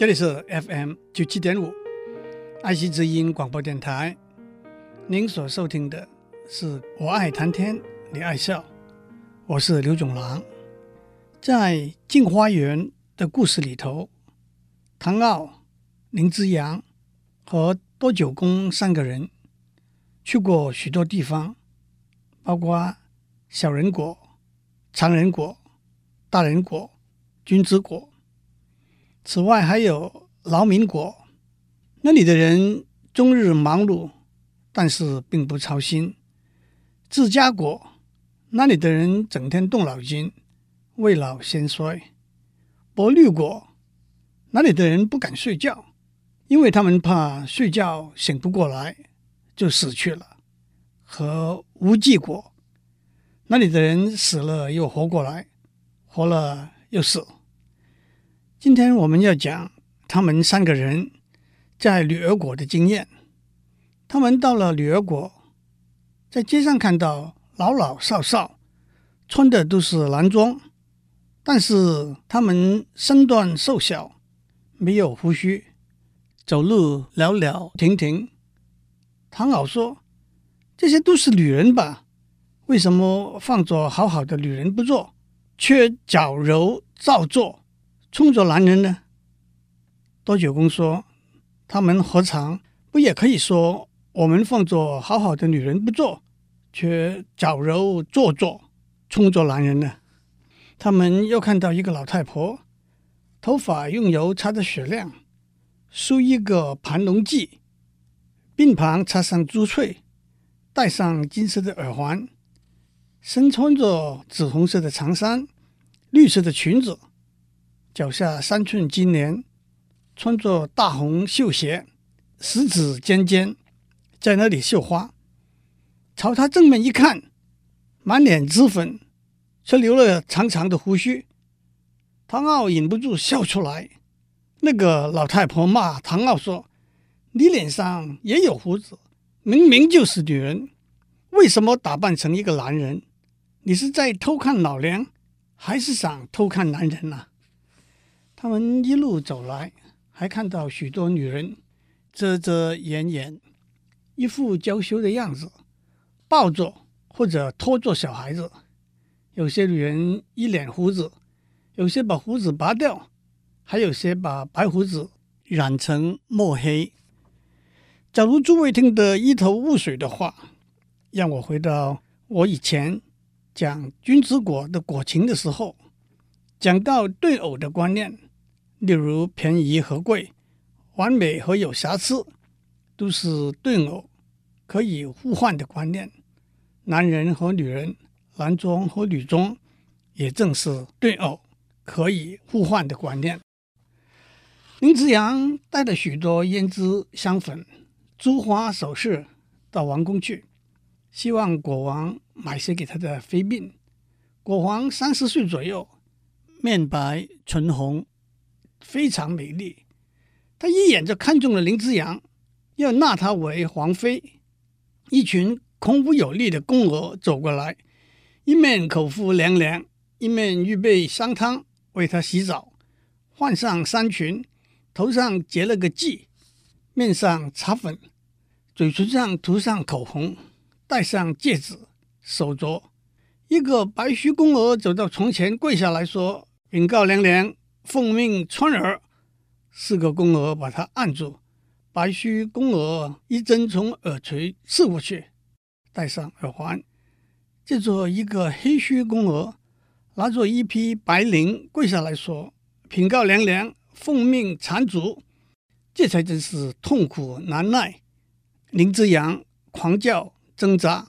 这里是 FM 九七点五爱惜之音广播电台。您所收听的是我爱谈天，你爱笑，我是刘总郎。在《镜花缘》的故事里头，唐傲、林之阳和多九公三个人去过许多地方，包括小人国、长人国、大人国、君子国。此外，还有劳民果，那里的人终日忙碌，但是并不操心；治家果，那里的人整天动脑筋，未老先衰；薄虑果，那里的人不敢睡觉，因为他们怕睡觉醒不过来就死去了；和无忌果，那里的人死了又活过来，活了又死。今天我们要讲他们三个人在女儿国的经验。他们到了女儿国，在街上看到老老少少穿的都是男装，但是他们身段瘦小，没有胡须，走路跷跷停停。唐老说：“这些都是女人吧？为什么放着好好的女人不做，却矫揉造作？”冲着男人呢？多九公说：“他们何尝不也可以说，我们放着好好的女人不做，却矫揉做作，冲着男人呢？”他们又看到一个老太婆，头发用油擦得雪亮，梳一个盘龙髻，鬓旁插上珠翠，戴上金色的耳环，身穿着紫红色的长衫，绿色的裙子。脚下三寸金莲，穿着大红绣鞋，十指尖尖，在那里绣花。朝他正面一看，满脸脂粉，却留了长长的胡须。唐傲忍不住笑出来。那个老太婆骂唐傲说：“你脸上也有胡子，明明就是女人，为什么打扮成一个男人？你是在偷看老娘，还是想偷看男人呢、？”他们一路走来，还看到许多女人遮遮掩掩，一副娇羞的样子，抱着或者拖着小孩子。有些女人一脸胡子，有些把胡子拔掉，还有些把白胡子染成墨黑。假如诸位听得一头雾水的话，让我回到我以前讲君子果的果情的时候，讲到对偶的观念。例如便宜和贵，完美和有瑕疵，都是对偶可以互换的观念。男人和女人，男装和女装，也正是对偶可以互换的观念。林之阳带了许多胭脂、香粉、珠花首饰到王宫去，希望国王买些给他的妃嫔。国王三十岁左右，面白唇红。非常美丽，他一眼就看中了林之阳，要纳她为皇妃。一群孔武有力的宫娥走过来，一面口服凉凉，一面预备香汤为她洗澡，换上衫裙，头上结了个髻，面上擦粉，嘴唇上涂上口红，戴上戒指，手镯。一个白须宫娥走到床前，跪下来说：“禀告娘娘。”奉命穿耳，四个宫娥把他按住。白须宫娥一针从耳垂刺过去，戴上耳环。接着一个黑须宫娥拿着一匹白绫跪下来说：“禀告娘娘，奉命缠足。”这才真是痛苦难耐。林之阳狂叫挣扎，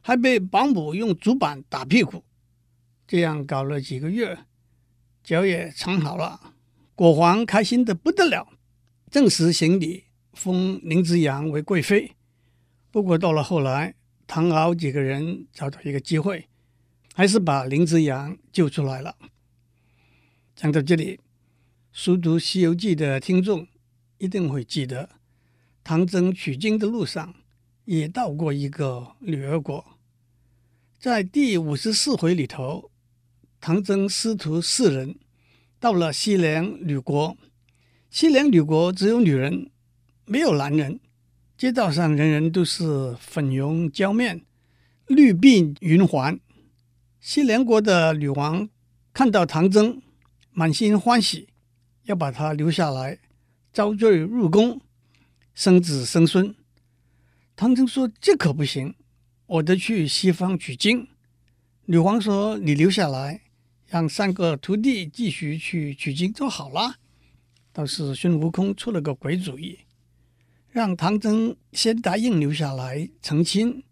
还被保姆用竹板打屁股。这样搞了几个月。脚也藏好了，国王开心的不得了，正式行礼，封林之阳为贵妃。不过到了后来，唐敖几个人找到一个机会，还是把林之阳救出来了。讲到这里，熟读《西游记》的听众一定会记得，唐僧取经的路上也到过一个女儿国，在第五十四回里头。唐僧师徒四人到了西凉女国，西凉吕国只有女人，没有男人。街道上人人都是粉容娇面、绿鬓云环。西凉国的女王看到唐僧，满心欢喜，要把他留下来，招赘入宫，生子生孙。唐僧说：“这可不行，我得去西方取经。”女皇说：“你留下来，让三个徒弟继续去取经就好了。”倒是孙悟空出了个鬼主意，让唐僧先答应留下来成亲。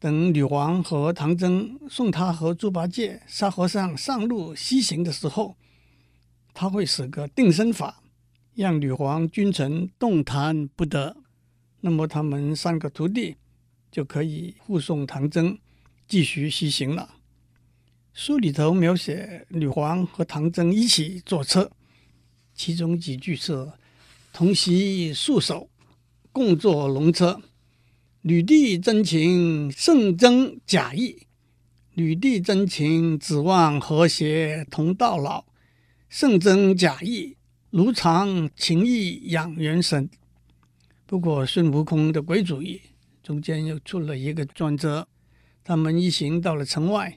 等女王和唐僧送他和猪八戒、沙和尚上路西行的时候，他会使个定身法，让女皇君臣动弹不得。那么他们三个徒弟就可以护送唐僧继续西行了。书里头描写女皇和唐僧一起坐车，其中几句是“同席素手，共坐龙车”。女帝真情胜僧假意，女帝真情指望和谐同到老，胜僧假意如常情义养元神。不过孙悟空的鬼主意中间又出了一个转折，他们一行到了城外，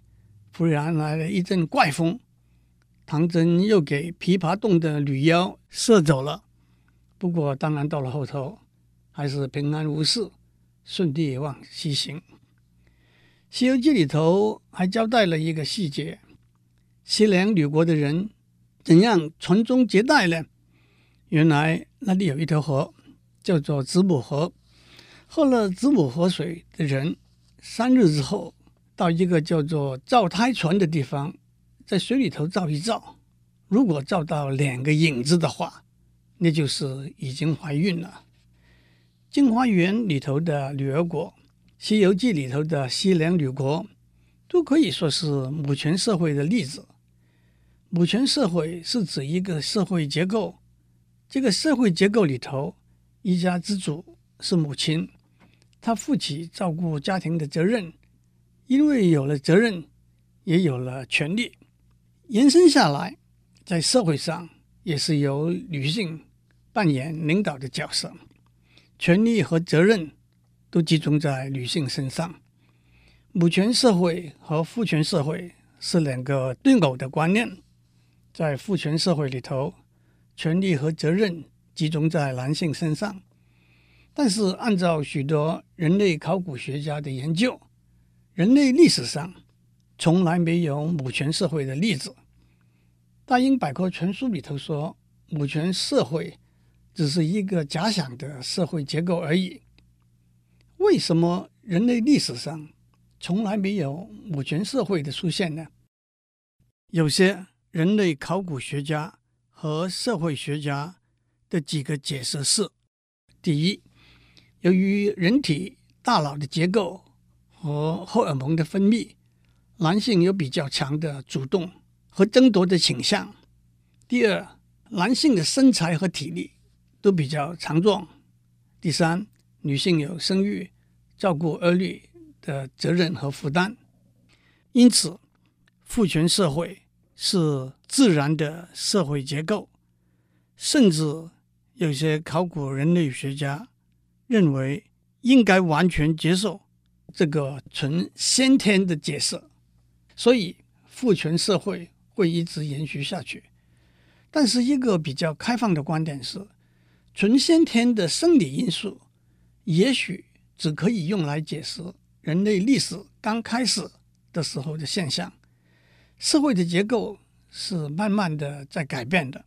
忽然来了一阵怪风，唐僧又给琵琶洞的女妖射走了。不过当然到了后头还是平安无事。顺利往西行，《西游记》里头还交代了一个细节：西凉女国的人怎样传宗接代呢？原来那里有一条河，叫做子母河。喝了子母河水的人，三日之后到一个叫做照胎泉的地方，在水里头照一照，如果照到两个影子的话，那就是已经怀孕了。《镜花缘》里头的女儿国，《西游记》里头的西凉女国，都可以说是母权社会的例子。母权社会是指一个社会结构，这个社会结构里头，一家之主是母亲，她负起照顾家庭的责任，因为有了责任，也有了权利，延伸下来，在社会上也是由女性扮演领导的角色。权利和责任都集中在女性身上。母权社会和父权社会是两个对偶的观念。在父权社会里头，权利和责任集中在男性身上。但是，按照许多人类考古学家的研究，人类历史上从来没有母权社会的例子。大英百科全书里头说，母权社会。只是一个假想的社会结构而已。为什么人类历史上从来没有母权社会的出现呢？有些人类考古学家和社会学家的几个解释是：第一，由于人体大脑的结构和荷尔蒙的分泌，男性有比较强的主动和争夺的倾向；第二，男性的身材和体力。都比较强壮。第三，女性有生育、照顾儿女的责任和负担。因此，父权社会是自然的社会结构。甚至有些考古人类学家认为，应该完全接受这个纯先天的解释。所以，父权社会会一直延续下去。但是，一个比较开放的观点是。纯先天的生理因素，也许只可以用来解释人类历史刚开始的时候的现象。社会的结构是慢慢的在改变的。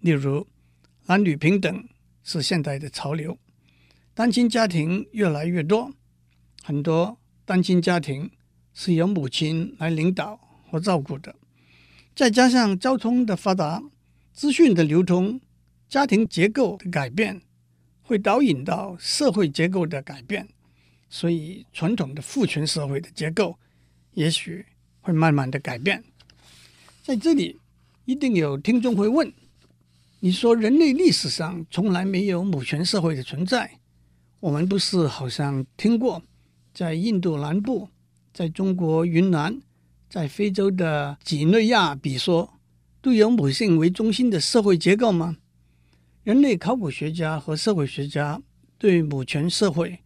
例如，男女平等是现代的潮流，单亲家庭越来越多，很多单亲家庭是由母亲来领导和照顾的。再加上交通的发达，资讯的流通。家庭结构的改变会导引到社会结构的改变，所以传统的父权社会的结构也许会慢慢的改变。在这里，一定有听众会问：你说人类历史上从来没有母权社会的存在，我们不是好像听过，在印度南部、在中国云南、在非洲的几内亚比索都有母性为中心的社会结构吗？人类考古学家和社会学家对母权社会、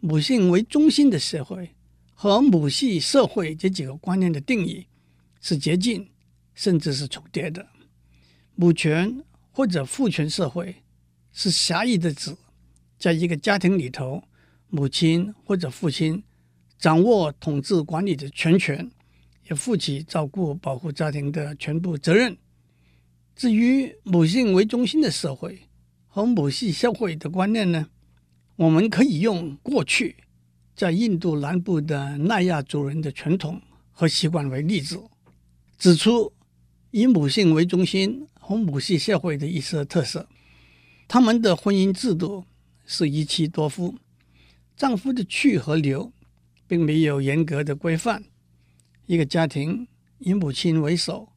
母性为中心的社会和母系社会这几个观念的定义是接近，甚至是重叠的。母权或者父权社会是狭义的指，在一个家庭里头，母亲或者父亲掌握统治管理的全权，也负起照顾保护家庭的全部责任。至于母性为中心的社会和母系社会的观念呢，我们可以用过去在印度南部的奈亚族人的传统和习惯为例子，指出以母性为中心和母系社会的一些特色。他们的婚姻制度是一妻多夫，丈夫的去和留并没有严格的规范。一个家庭以母亲为首。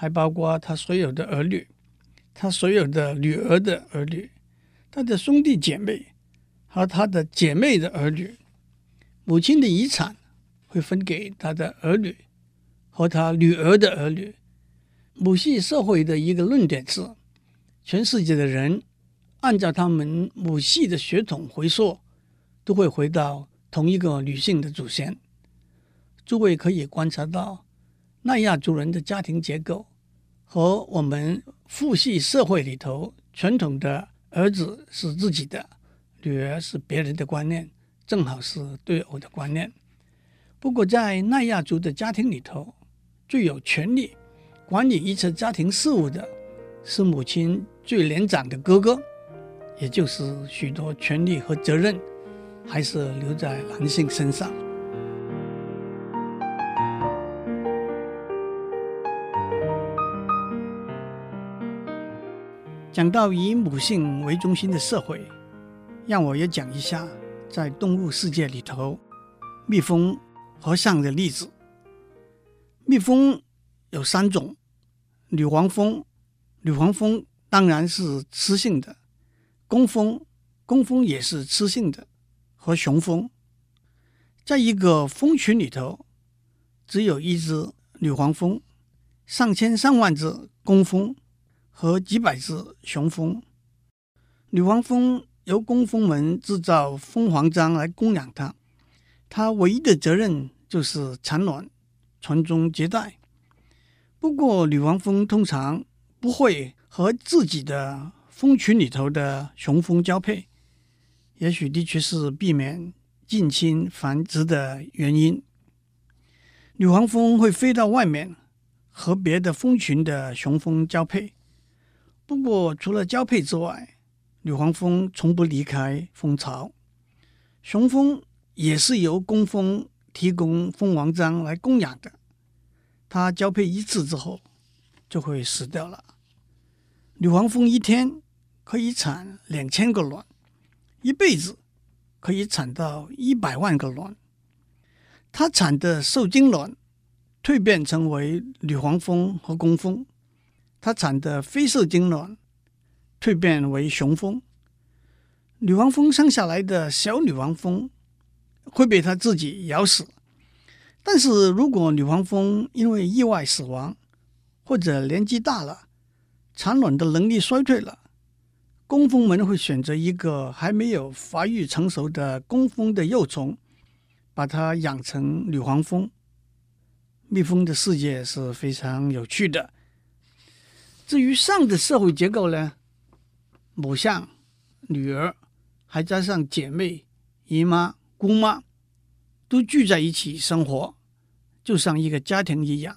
还包括他所有的儿女，他所有的女儿的儿女，他的兄弟姐妹和他的姐妹的儿女。母亲的遗产会分给他的儿女和他女儿的儿女。母系社会的一个论点是：全世界的人按照他们母系的血统回溯，都会回到同一个女性的祖先。诸位可以观察到。奈亚族人的家庭结构和我们父系社会里头传统的儿子是自己的，女儿是别人的观念，正好是对偶的观念。不过，在奈亚族的家庭里头，最有权力管理一切家庭事务的是母亲最年长的哥哥，也就是许多权力和责任还是留在男性身上。讲到以母性为中心的社会，让我也讲一下在动物世界里头，蜜蜂和象的例子。蜜蜂有三种：女黄蜂，女黄蜂当然是雌性的；工蜂，工蜂也是雌性的；和雄蜂。在一个蜂群里头，只有一只女黄蜂，上千上万只工蜂。和几百只雄蜂，女黄蜂由工蜂们制造蜂皇浆来供养它，它唯一的责任就是产卵、传宗接代。不过，女黄蜂通常不会和自己的蜂群里头的雄蜂交配，也许的确是避免近亲繁殖的原因。女黄蜂会飞到外面和别的蜂群的雄蜂交配。不过，除了交配之外，女黄蜂从不离开蜂巢。雄蜂也是由工蜂提供蜂王浆来供养的。它交配一次之后就会死掉了。女黄蜂一天可以产两千个卵，一辈子可以产到一百万个卵。它产的受精卵蜕变成为女黄蜂和工蜂。它产的非受精卵蜕变为雄蜂，女黄蜂生下来的小女黄蜂会被它自己咬死。但是如果女黄蜂因为意外死亡，或者年纪大了，产卵的能力衰退了，工蜂们会选择一个还没有发育成熟的工蜂的幼虫，把它养成女黄蜂。蜜蜂的世界是非常有趣的。至于上的社会结构呢，母象、女儿，还加上姐妹、姨妈、姑妈，都聚在一起生活，就像一个家庭一样。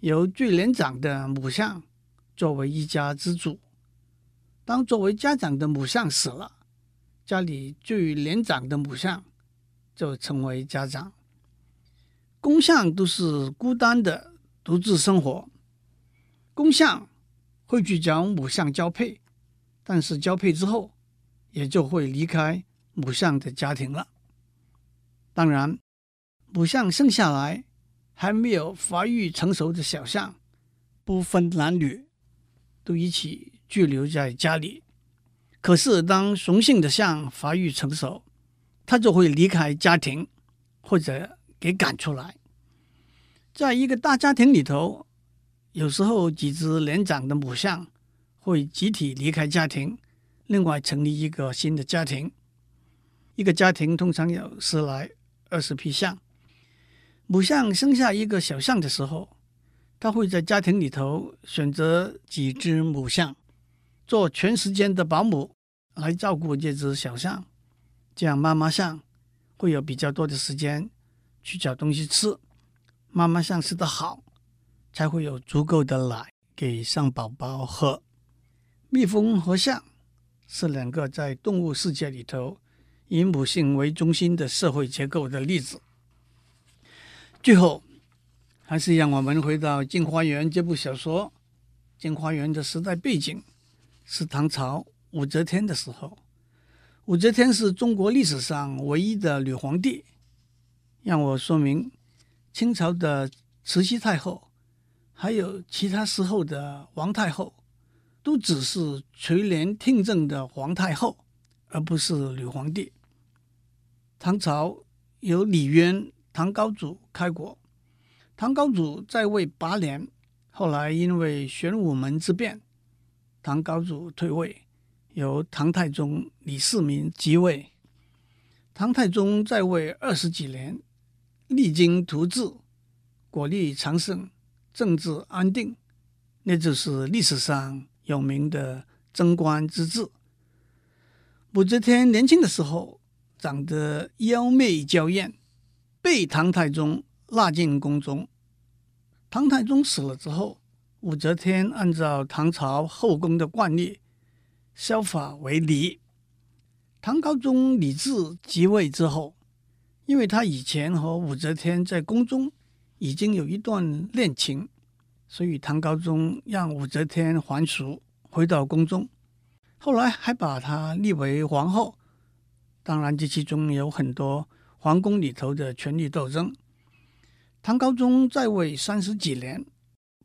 由最年长的母象作为一家之主。当作为家长的母象死了，家里最年长的母象就成为家长。公象都是孤单的独自生活，公象。会去找母象交配，但是交配之后也就会离开母象的家庭了。当然，母象生下来还没有发育成熟的小象，不分男女，都一起拘留在家里。可是，当雄性的象发育成熟，它就会离开家庭，或者给赶出来。在一个大家庭里头。有时候，几只年长的母象会集体离开家庭，另外成立一个新的家庭。一个家庭通常有十来二十匹象。母象生下一个小象的时候，它会在家庭里头选择几只母象，做全时间的保姆来照顾这只小象。这样妈妈象会有比较多的时间去找东西吃。妈妈象吃得好，才会有足够的奶给象宝宝喝。蜜蜂和象是两个在动物世界里头以母性为中心的社会结构的例子。最后，还是让我们回到《镜花缘》这部小说。《镜花缘》的时代背景是唐朝武则天的时候。武则天是中国历史上唯一的女皇帝。让我说明，清朝的慈禧太后，还有其他时候的王太后，都只是垂帘听政的皇太后，而不是女皇帝。唐朝由李渊。唐高祖开国，唐高祖在位八年，后来因为玄武门之变，唐高祖退位，由唐太宗李世民继位。唐太宗在位二十几年，励精图治，国力昌盛，政治安定，那就是历史上有名的贞观之治。武则天年轻的时候长得妖媚娇艳。被唐太宗纳进宫中。唐太宗死了之后，武则天按照唐朝后宫的惯例，削发为尼。唐高宗李治即位之后，因为他以前和武则天在宫中已经有一段恋情，所以唐高宗让武则天还俗，回到宫中。后来还把她立为皇后。当然，这其中有很多。皇宫里头的权力斗争，唐高宗在位三十几年，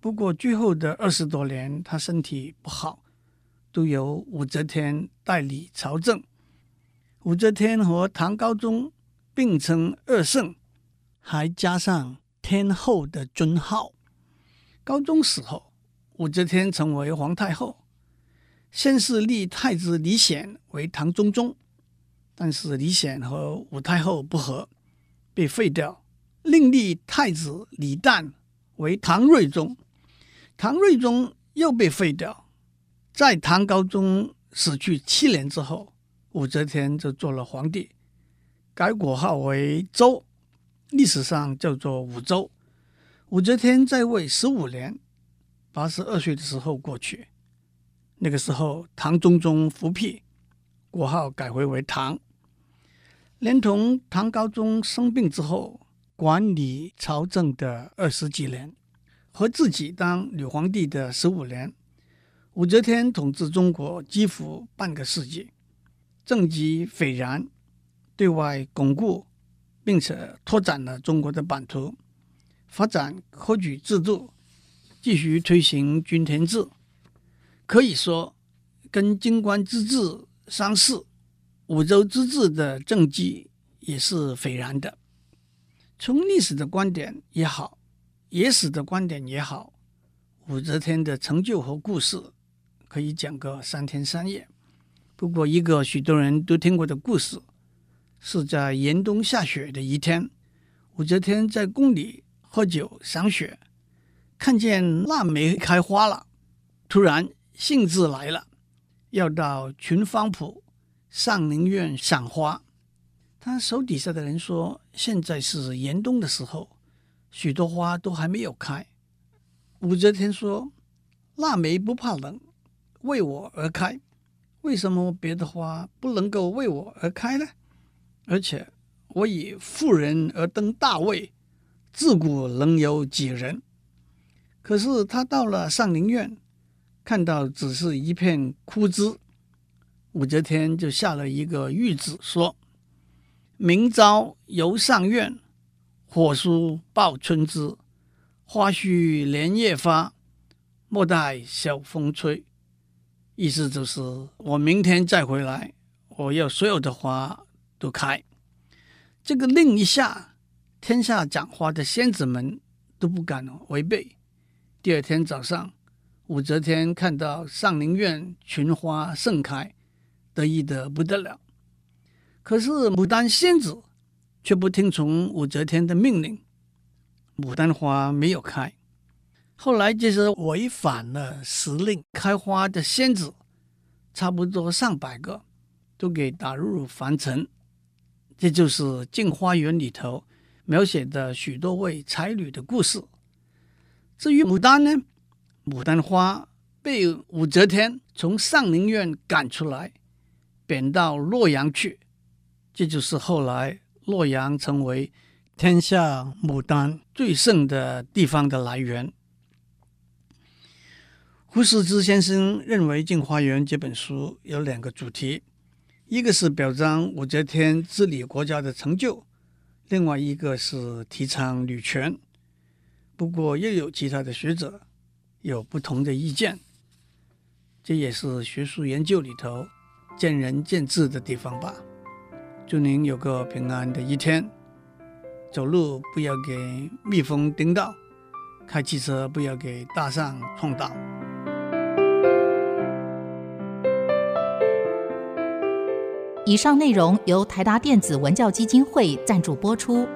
不过最后的二十多年，他身体不好，都由武则天代理朝政。武则天和唐高宗并称二圣，还加上天后的尊号。高宗死后，武则天成为皇太后，先是立太子李显为唐中宗。但是李显和武太后不和，被废掉，另立太子李旦为唐睿宗。唐睿宗又被废掉，在唐高宗死去七年之后，武则天就做了皇帝，改国号为周，历史上叫做武周。武则天在位十五年，八十二岁的时候过去。那个时候，唐中宗复辟，国号改回为唐。连同唐高宗生病之后管理朝政的二十几年，和自己当女皇帝的十五年，武则天统治中国几乎半个世纪，政绩斐然，对外巩固并且拓展了中国的版图，发展科举制度，继续推行均田制，可以说跟贞观之治相似。武周之治的政绩也是斐然的。从历史的观点也好，野史的观点也好，武则天的成就和故事可以讲个三天三夜。不过，一个许多人都听过的故事，是在严冬下雪的一天，武则天在宫里喝酒赏雪，看见腊梅开花了，突然兴致来了，要到群芳圃。上林苑赏花，他手底下的人说：“现在是严冬的时候，许多花都还没有开。”武则天说：“腊梅不怕冷，为我而开。为什么别的花不能够为我而开呢？而且我以妇人而登大位，自古能有几人？可是他到了上林苑，看到只是一片枯枝。”武则天就下了一个谕旨，说：“明朝游上苑，火树报春枝，花须连夜发，莫待晓风吹。”意思就是我明天再回来，我要所有的花都开。这个令一下，天下讲花的仙子们都不敢违背。第二天早上，武则天看到上林苑群花盛开，得意得不得了。可是牡丹仙子却不听从武则天的命令，牡丹花没有开。后来就是违反了时令开花的仙子，差不多上百个，都给打入凡尘。这就是《镜花缘》里头描写的许多位才女的故事。至于牡丹呢，牡丹花被武则天从上林苑赶出来，贬到洛阳去。这就是后来洛阳成为天下牡丹最盛的地方的来源。胡适之先生认为，《镜花缘》这本书有两个主题，一个是表彰武则天治理国家的成就，另外一个是提倡女权。不过，又有其他的学者有不同的意见，这也是学术研究里头见仁见智的地方吧。祝您有个平安的一天，走路不要给蜜蜂叮到，开汽车不要给大象撞到。以上内容由台达电子文教基金会赞助播出。